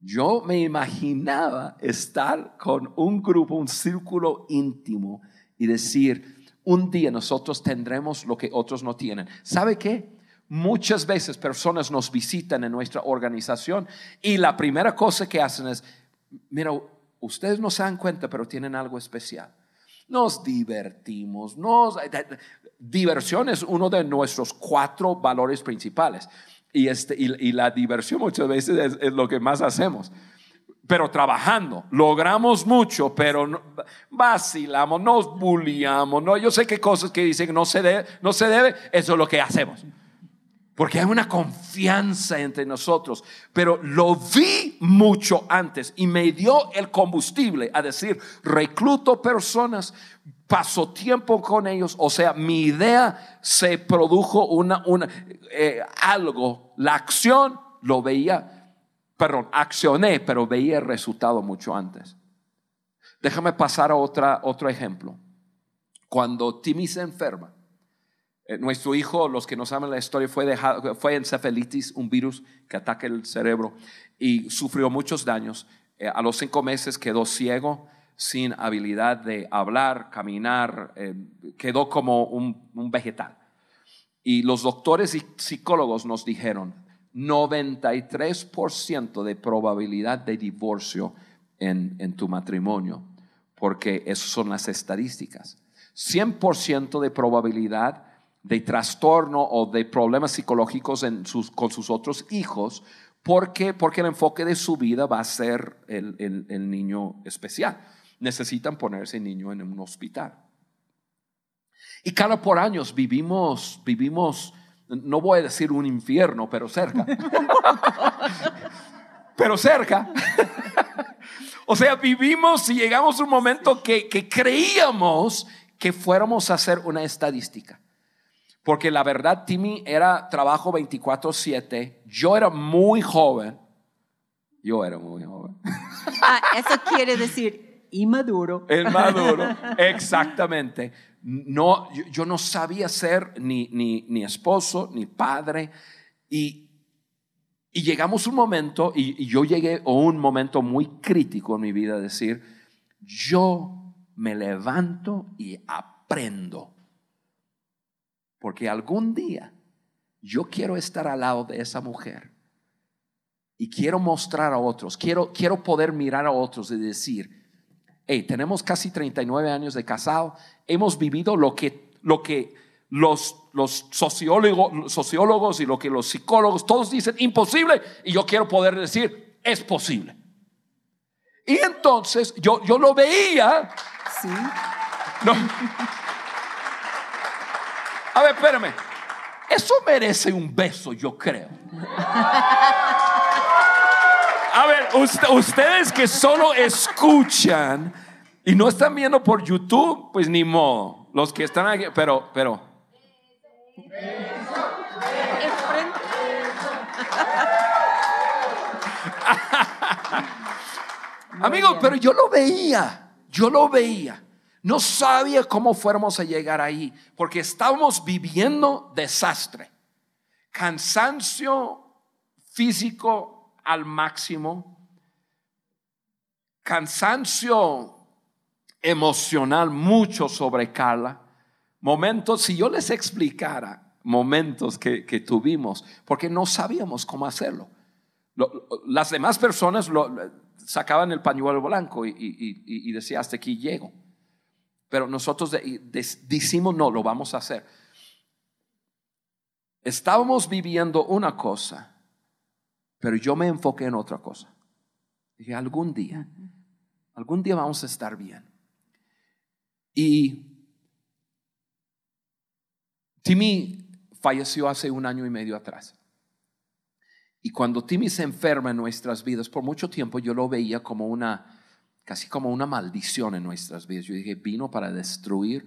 Yo me imaginaba estar con un grupo, un círculo íntimo y decir, un día nosotros tendremos lo que otros no tienen. ¿Sabe qué? Muchas veces personas nos visitan en nuestra organización y la primera cosa que hacen es, mira, ustedes no se dan cuenta, pero tienen algo especial. Nos divertimos, nos, diversión es uno de nuestros cuatro valores principales. Y, este, y, la diversión muchas veces es, lo que más hacemos. Pero trabajando, logramos mucho, pero vacilamos, nos bulliamos. No, yo sé que cosas que dicen no se debe, no se debe, eso es lo que hacemos. Porque hay una confianza entre nosotros. Pero lo vi mucho antes y me dio el combustible a decir, recluto personas paso tiempo con ellos, o sea, mi idea se produjo una, una eh, algo, la acción lo veía, perdón, accioné, pero veía el resultado mucho antes. Déjame pasar a otro ejemplo. Cuando Timmy se enferma, eh, nuestro hijo, los que no saben la historia, fue, dejado, fue encefalitis, un virus que ataca el cerebro y sufrió muchos daños. Eh, a los cinco meses quedó ciego sin habilidad de hablar, caminar, eh, quedó como un, vegetal. Y los doctores y psicólogos nos dijeron, 93% de probabilidad de divorcio en, en tu matrimonio, porque esas son las estadísticas. 100% de probabilidad de trastorno o de problemas psicológicos en sus, con sus otros hijos, porque, porque el enfoque de su vida va a ser el, el niño especial necesitan ponerse niño en un hospital. Y cada por años vivimos, vivimos, no voy a decir un infierno, pero cerca. pero cerca. o sea, vivimos y llegamos a un momento que, que creíamos que fuéramos a hacer una estadística. Porque la verdad, Timmy era trabajo 24/7. Yo era muy joven. Yo era muy joven. Ah, eso quiere decir inmaduro. El maduro, exactamente. No, yo, no sabía ser ni, ni, ni, esposo, ni padre. Y, y llegamos un momento, y, yo llegué a un momento muy crítico en mi vida, decir, yo me levanto y aprendo. Porque algún día yo quiero estar al lado de esa mujer. Y quiero mostrar a otros, quiero, quiero poder mirar a otros y decir, tenemos casi 39 años de casado, hemos vivido lo que, lo que los, los sociólogos, sociólogos y lo que los psicólogos todos dicen imposible y yo quiero poder decir es posible. Y entonces yo, yo lo veía. Sí. A ver, espérame. Eso merece un beso, yo creo. A ver, ustedes que solo escuchan y no están viendo por YouTube, pues ni modo. Los que están aquí, pero, pero. Amigos, pero yo lo veía, yo lo veía. No sabía cómo fuéramos a llegar ahí, porque estábamos viviendo desastre, cansancio físico al máximo, cansancio emocional mucho sobre Carla, momentos, si yo les explicara momentos que, tuvimos, porque no sabíamos cómo hacerlo. las demás personas lo, sacaban el pañuelo blanco y, y, decía, hasta aquí llego. Pero nosotros decimos, no, lo vamos a hacer. Estábamos viviendo una cosa, pero yo me enfoqué en otra cosa. Dije, algún día, algún día vamos a estar bien. Y Timmy falleció hace un año y medio atrás. Y cuando Timmy se enferma en nuestras vidas, por mucho tiempo yo lo veía como una, casi como una maldición en nuestras vidas. Yo dije, vino para destruir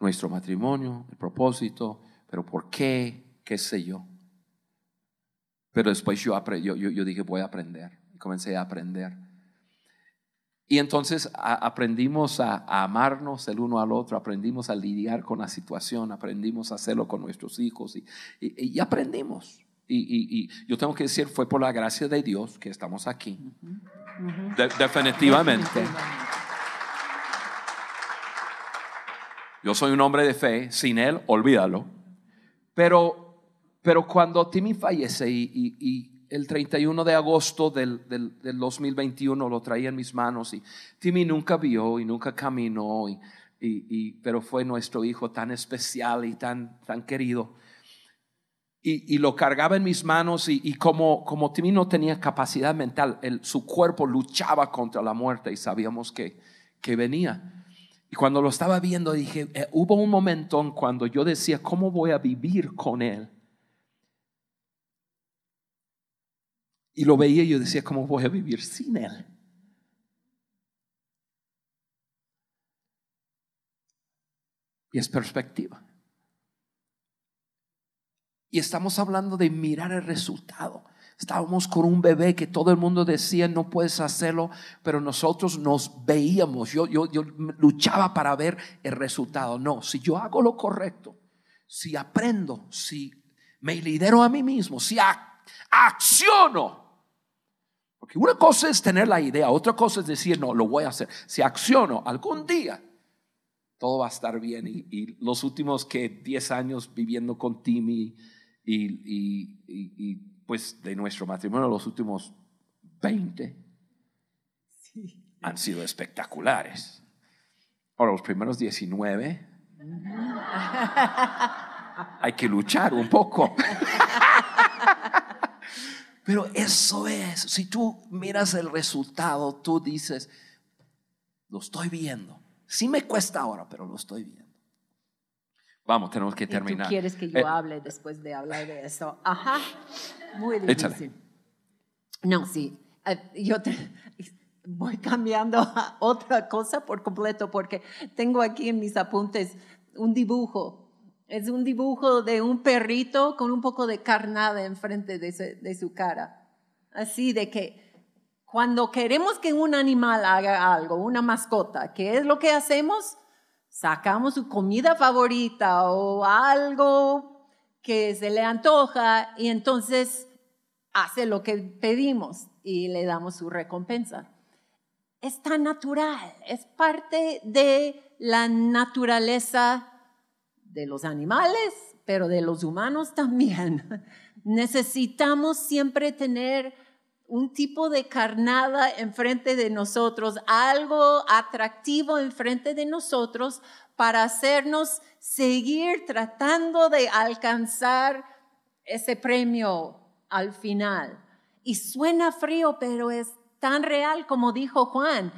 nuestro matrimonio, el propósito, pero ¿por qué? ¿Qué sé yo? Pero después yo, yo, yo dije, voy a aprender. Y comencé a aprender. Y entonces aprendimos a, amarnos el uno al otro, aprendimos a lidiar con la situación, aprendimos a hacerlo con nuestros hijos y, aprendimos. Y, yo tengo que decir, fue por la gracia de Dios que estamos aquí. definitivamente. Yo soy un hombre de fe, sin Él, olvídalo. Pero, pero cuando Timmy fallece y, el 31 de agosto del, del, 2021 lo traía en mis manos y Timmy nunca vio y nunca caminó, y, pero fue nuestro hijo tan especial y tan, tan querido. Y, lo cargaba en mis manos y, como, como Timmy no tenía capacidad mental, su cuerpo luchaba contra la muerte y sabíamos que, que venía. Y cuando lo estaba viendo dije, eh, hubo un momento en cuando yo decía, ¿cómo voy a vivir con él? Y lo veía y yo decía, ¿cómo voy a vivir sin Él? Y es perspectiva. Y estamos hablando de mirar el resultado. Estábamos con un bebé que todo el mundo decía, no puedes hacerlo, pero nosotros nos veíamos. Yo, yo, yo luchaba para ver el resultado. No, si yo hago lo correcto, si aprendo, si me lidero a mí mismo, si acciono, porque una cosa es tener la idea, otra cosa es decir, no, lo voy a hacer. Si acciono algún día, todo va a estar bien. Y, los últimos que 10 años viviendo con Timmy y, pues de nuestro matrimonio, los últimos 20 han sido espectaculares. Ahora, los primeros 19 hay que luchar un poco. Pero eso es, si tú miras el resultado, tú dices, lo estoy viendo. Sí me cuesta ahora, pero lo estoy viendo. Vamos, tenemos que terminar. ¿Y tú quieres que yo eh, hable después de hablar de eso? Ajá, muy difícil. No, sí, eh, yo voy cambiando a otra cosa por completo porque tengo aquí en mis apuntes un dibujo es un dibujo de un perrito con un poco de carnada enfrente de, su cara. Así de que cuando queremos que un animal haga algo, una mascota, ¿qué es lo que hacemos? Sacamos su comida favorita o algo que se le antoja y entonces hace lo que pedimos y le damos su recompensa. Es tan natural, es parte de la naturaleza de los animales, pero de los humanos también. Necesitamos siempre tener un tipo de carnada enfrente de nosotros, algo atractivo enfrente de nosotros para hacernos seguir tratando de alcanzar ese premio al final. Y suena frío, pero es tan real como dijo Juan.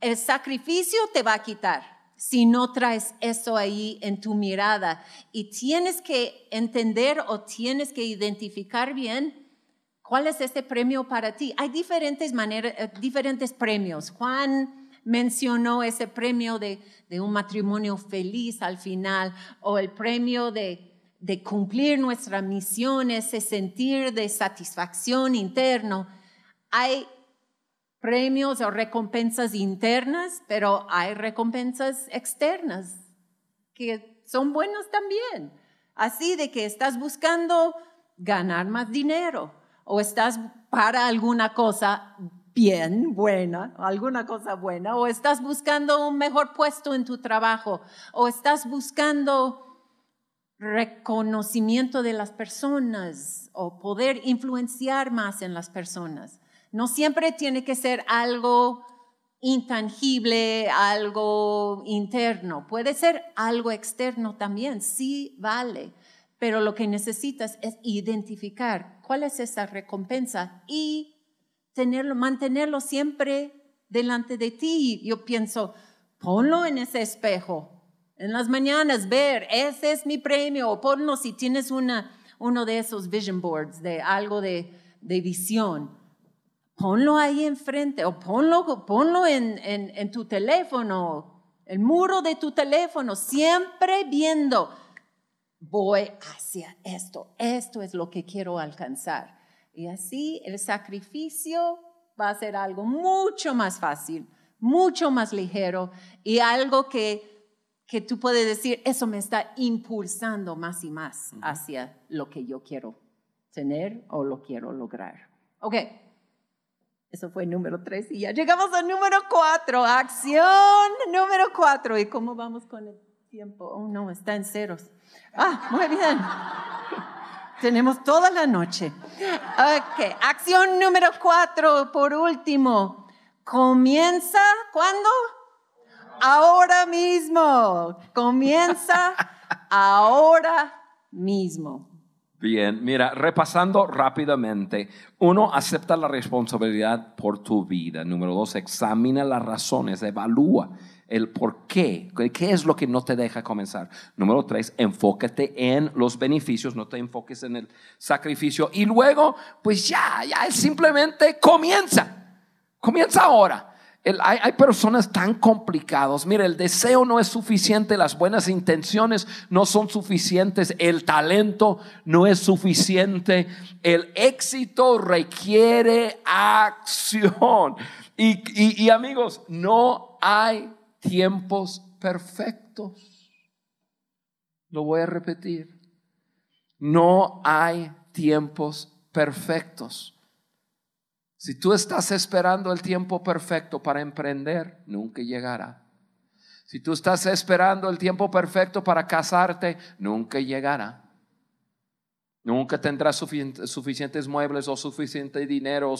El sacrificio te va a quitar si no traes eso ahí en tu mirada. Y tienes que entender o tienes que identificar bien cuál es ese premio para ti. Hay diferentes maneras, eh, diferentes premios. Juan mencionó ese premio de, un matrimonio feliz al final o el premio de, de cumplir nuestra misión, ese sentir de satisfacción interno. Hay premios o recompensas internas, pero hay recompensas externas que son buenas también. Así de que estás buscando ganar más dinero o estás para alguna cosa bien buena, alguna cosa buena, o estás buscando un mejor puesto en tu trabajo, o estás buscando reconocimiento de las personas o poder influenciar más en las personas. No siempre tiene que ser algo intangible, algo interno. Puede ser algo externo también, sí vale. Pero lo que necesitas es identificar cuál es esa recompensa y tenerlo, mantenerlo siempre delante de ti. Yo pienso, ponlo en ese espejo. En las mañanas, ver, ese es mi premio. O ponlo si tienes una, uno de esos vision boards, de algo de, de visión ponlo ahí enfrente o ponlo, ponlo en, en, tu teléfono, el muro de tu teléfono, siempre viendo, voy hacia esto, esto es lo que quiero alcanzar. Y así el sacrificio va a ser algo mucho más fácil, mucho más ligero y algo que, que tú puedes decir, eso me está impulsando más y más hacia lo que yo quiero tener o lo quiero lograr. Ok. Eso fue número tres y ya llegamos al número cuatro, acción número cuatro. ¿Y cómo vamos con el tiempo? Oh, no, está en ceros. Ah, muy bien. Tenemos toda la noche. Ok, acción número cuatro, por último. Comienza, ¿cuándo? Ahora mismo. Comienza ahora mismo. Bien, mira, repasando rápidamente, uno, acepta la responsabilidad por tu vida. Número dos, examina las razones, evalúa el por qué, qué es lo que no te deja comenzar. Número tres, enfócate en los beneficios, no te enfoques en el sacrificio. Y luego, pues ya, ya simplemente comienza, comienza ahora hay, personas tan complicadas. Mira, el deseo no es suficiente, las buenas intenciones no son suficientes, el talento no es suficiente. El éxito requiere acción. y amigos, no hay tiempos perfectos. Lo voy a repetir. No hay tiempos perfectos. Si tú estás esperando el tiempo perfecto para emprender, nunca llegará. Si tú estás esperando el tiempo perfecto para casarte, nunca llegará. Nunca tendrás suficientes muebles o suficiente dinero. O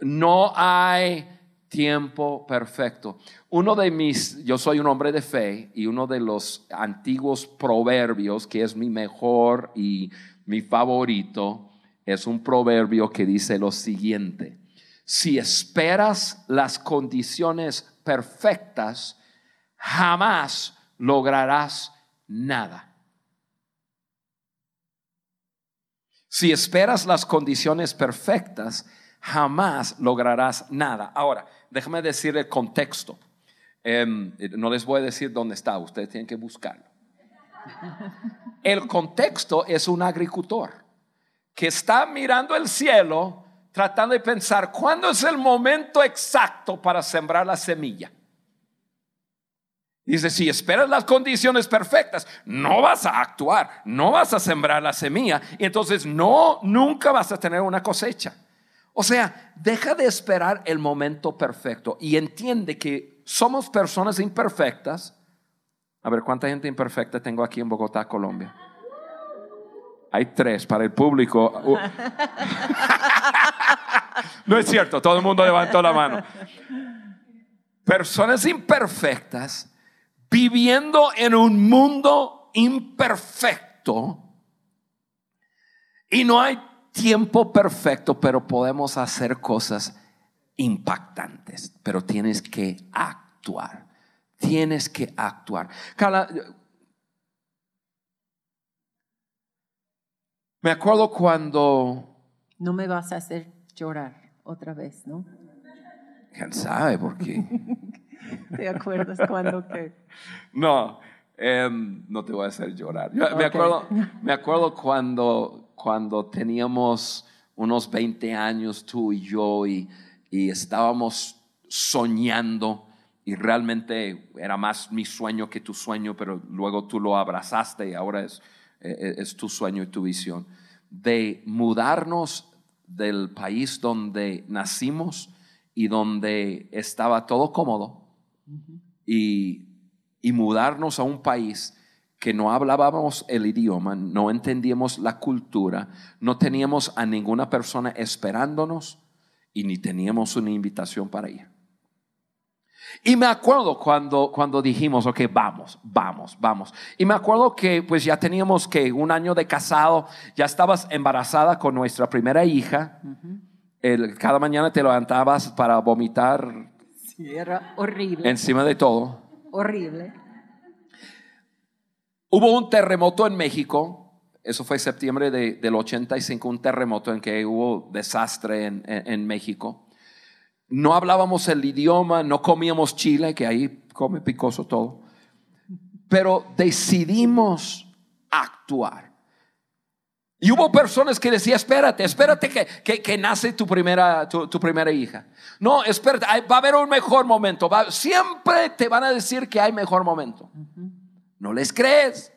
no hay tiempo perfecto. Uno de mis, yo soy un hombre de fe y uno de los antiguos proverbios que es mi mejor y mi favorito es un proverbio que dice lo siguiente, si esperas las condiciones perfectas, jamás lograrás nada. Si esperas las condiciones perfectas, jamás lograrás nada. Ahora, déjame decir el contexto. Em, no les voy a decir dónde está, ustedes tienen que buscarlo. El contexto es un agricultor que está mirando el cielo tratando de pensar cuándo es el momento exacto para sembrar la semilla. Dice, si esperas las condiciones perfectas, no vas a actuar, no vas a sembrar la semilla, y entonces no, nunca vas a tener una cosecha. O sea, deja de esperar el momento perfecto y entiende que somos personas imperfectas. A ver, ¿cuánta gente imperfecta tengo aquí en Bogotá, Colombia? Hay tres para el público. Uh. no es cierto, todo el mundo levantó la mano. Personas imperfectas viviendo en un mundo imperfecto y no hay tiempo perfecto, pero podemos hacer cosas impactantes, pero tienes que actuar. Tienes que actuar. Carla, Me acuerdo cuando... No me vas a hacer llorar otra vez, ¿no? ¿Quién sabe por qué? ¿Te acuerdas cuando que? No, em, no te voy a hacer llorar. me, acuerdo, me acuerdo cuando, cuando teníamos unos 20 años tú y yo y, y estábamos soñando y realmente era más mi sueño que tu sueño, pero luego tú lo abrazaste y ahora es, es tu sueño y tu visión, de mudarnos del país donde nacimos y donde estaba todo cómodo y, y mudarnos a un país que no hablábamos el idioma, no entendíamos la cultura, no teníamos a ninguna persona esperándonos y ni teníamos una invitación para ir. Y me acuerdo cuando, cuando dijimos, ok, vamos, vamos, vamos. Y me acuerdo que pues ya teníamos que un año de casado, ya estabas embarazada con nuestra primera hija. el, cada mañana te levantabas para vomitar. Sí, era horrible. Encima de todo. Horrible. Hubo un terremoto en México, eso fue septiembre de, del 85, un terremoto en que hubo desastre en, en, México. No hablábamos el idioma, no comíamos chile, que ahí come picoso todo, pero decidimos actuar. Y hubo personas que decían, espérate, espérate que, que, que nace tu primera, tu, tu, primera hija. No, espérate, va a haber un mejor momento. Va, siempre te van a decir que hay mejor momento. No les crees.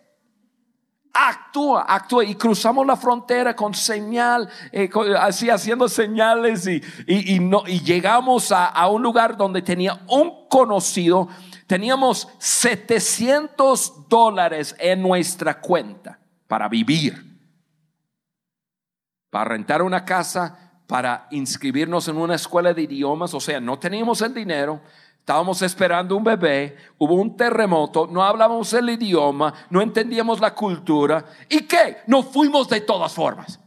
Actúa, actúa. Y cruzamos la frontera con señal, eh, así haciendo señales y, no, y llegamos a, a un lugar donde tenía un conocido. Teníamos 700 dólares en nuestra cuenta para vivir, para rentar una casa, para inscribirnos en una escuela de idiomas. O sea, no teníamos el dinero, Estábamos esperando un bebé, hubo un terremoto, no hablábamos el idioma, no entendíamos la cultura. ¿Y qué? Nos fuimos de todas formas.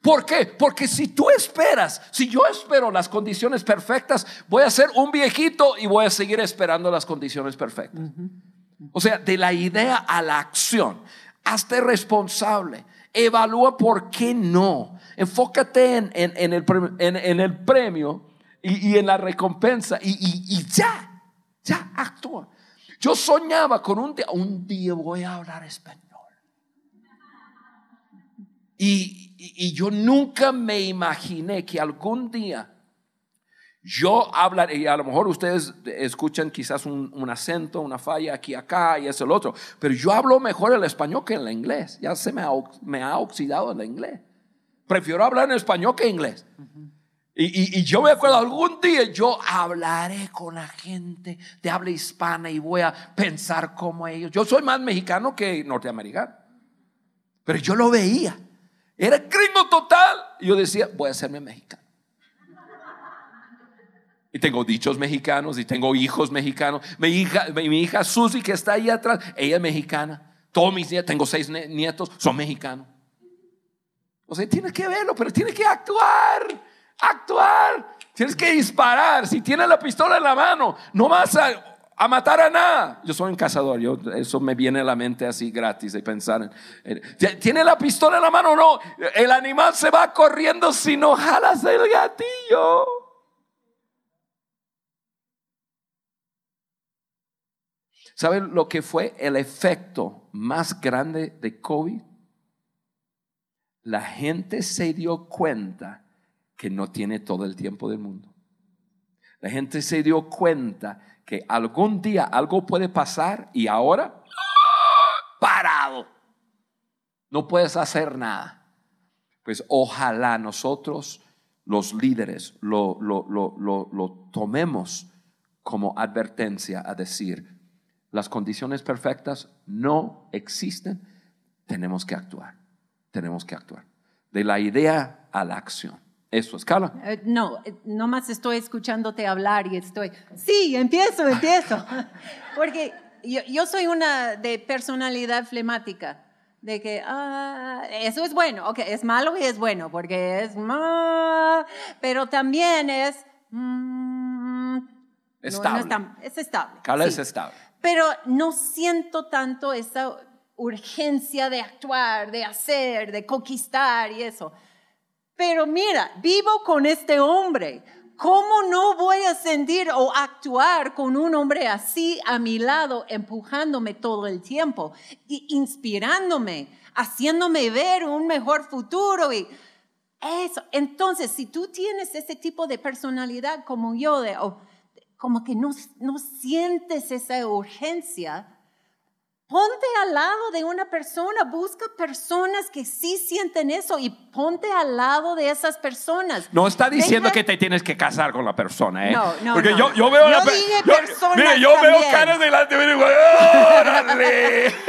¿Por qué? Porque si tú esperas, si yo espero las condiciones perfectas, voy a ser un viejito y voy a seguir esperando las condiciones perfectas. O sea, de la idea a la acción. Hazte responsable. Evalúa por qué no. Enfócate en, en, el, en el premio y, en la recompensa y, ya, ya actúa. Yo soñaba con un día, un día voy a hablar español. Y, yo nunca me imaginé que algún día yo hablaré, y a lo mejor ustedes escuchan quizás un, acento, una falla aquí, acá y eso, el otro, pero yo hablo mejor el español que el inglés. Ya se me ha, me ha oxidado el inglés. Prefiero hablar en español que inglés. Y, yo me acuerdo, algún día yo hablaré con la gente de habla hispana y voy a pensar como ellos. Yo soy más mexicano que norteamericano. Pero yo lo veía. Era gringo total. Y yo decía, voy a hacerme mexicano. Y tengo dichos mexicanos y tengo hijos mexicanos. Mi hija, mi Susi, que está ahí atrás, ella es mexicana. Todos mis nietos, tengo seis nietos, son mexicanos. O sea, tienes que verlo, pero tienes que actuar actuar. Tienes que disparar. Si tienes la pistola en la mano, no vas a, matar a nada. Yo soy un cazador, yo, eso me viene a la mente así gratis de pensar. ¿Tiene la pistola en la mano no? El animal se va corriendo si no jalas el gatillo. ¿Saben lo que fue el efecto más grande de COVID? La gente se dio cuenta que no tiene todo el tiempo del mundo. La gente se dio cuenta que algún día algo puede pasar y ahora parado. No puedes hacer nada. Pues ojalá nosotros, los líderes, lo, lo, lo, lo tomemos como advertencia a decir, las condiciones perfectas no existen, tenemos que actuar, tenemos que actuar. De la idea a la acción. Eso es, Carla. Eh, no, eh, nomás estoy escuchándote hablar y estoy, sí, empiezo, empiezo. Porque yo, yo, soy una de personalidad flemática, de que, ah, eso es bueno, ok, es malo y es bueno, porque es, pero también es... Mm, estable. es, estable. Carla es estable. Pero no siento tanto esa urgencia de actuar, de hacer, de conquistar y eso. Pero mira, vivo con este hombre. ¿Cómo no voy a sentir o actuar con un hombre así a mi lado, empujándome todo el tiempo y inspirándome, haciéndome ver un mejor futuro? Y Eso. Entonces, si tú tienes ese tipo de personalidad como yo, de, o como que no, no sientes esa urgencia, Ponte al lado de una persona, busca personas que sí sienten eso y ponte al lado de esas personas. No está diciendo que te tienes que casar con la persona, ¿eh? No, no, Porque no. Yo, yo veo Yo la pe- dije yo- personas mire, yo veo caras delante y digo, ¡órale!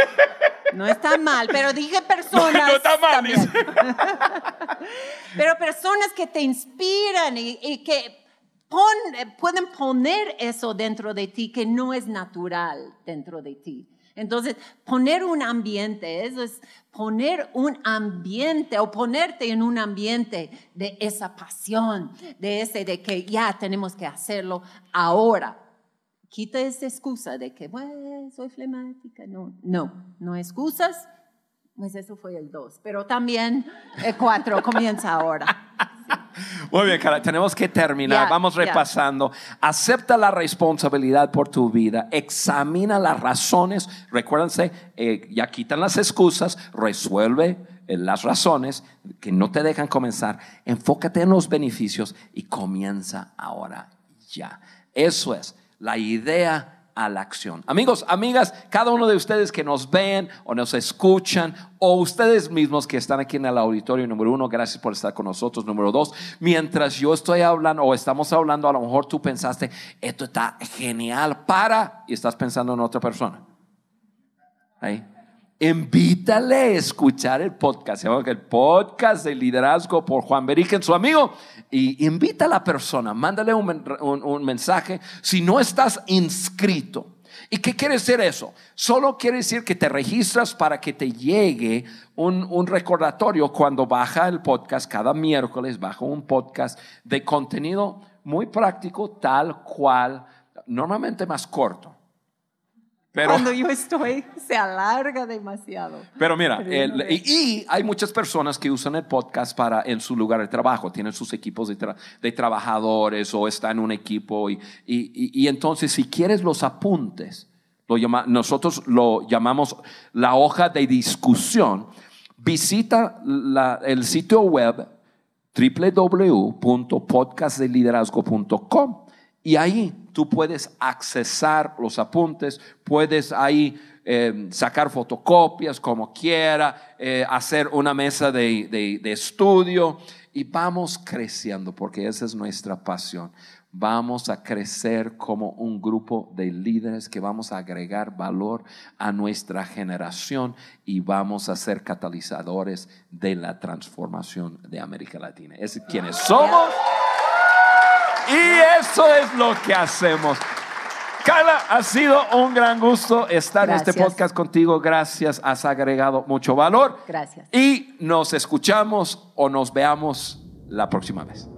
No está mal, pero dije personas. no está mal, dice. Pero personas que te inspiran y, y que pon- pueden poner eso dentro de ti que no es natural dentro de ti. Entonces, poner un ambiente, eso es poner un ambiente o ponerte en un ambiente de esa pasión, de ese de que ya tenemos que hacerlo ahora. Quita esa excusa de que, bueno, soy flemática. No, no, no excusas. Pues eso fue el 2, pero también el 4 comienza ahora. Muy bien, cara, tenemos que terminar. Vamos repasando. Acepta la responsabilidad por tu vida. Examina las razones. Recuérdense, eh, ya quitan las excusas. Resuelve eh, las razones que no te dejan comenzar. Enfócate en los beneficios y comienza ahora ya. Eso es la idea a la acción. Amigos, amigas, cada uno de ustedes que nos ven o nos escuchan, o ustedes mismos que están aquí en el auditorio, número uno, gracias por estar con nosotros. Número dos, mientras yo estoy hablando o estamos hablando, a lo mejor tú pensaste, esto está genial para, y estás pensando en otra persona. Ahí. Invítale a escuchar el podcast. El podcast de liderazgo por Juan Beriken, su amigo. Y invita a la persona, mándale un, un- mensaje. Si no estás inscrito, ¿y qué quiere decir eso? Solo quiere decir que te registras para que te llegue un, un recordatorio cuando baja el podcast. Cada miércoles baja un podcast de contenido muy práctico, tal cual, normalmente más corto. Pero, Cuando yo estoy, se alarga demasiado. pero mira, el- y, y hay muchas personas que usan el podcast para en su lugar de trabajo, tienen sus equipos de, tra- de trabajadores o están en un equipo y, y- y- y entonces si quieres los apuntes, lo llama- nosotros lo llamamos la hoja de discusión, visita la- el sitio web www.podcastdeliderazgo.com y ahí tú puedes accesar los apuntes, puedes ahí eh, sacar fotocopias como quiera, eh, hacer una mesa de, de- de estudio y vamos creciendo porque esa es nuestra pasión. Vamos a crecer como un grupo de líderes que vamos a agregar valor a nuestra generación y vamos a ser catalizadores de la transformación de América Latina. Es quienes somos. Y eso es lo que hacemos. Carla, ha sido un gran gusto estar en este podcast contigo. Gracias, has agregado mucho valor. Gracias. Y nos escuchamos o nos veamos la próxima vez.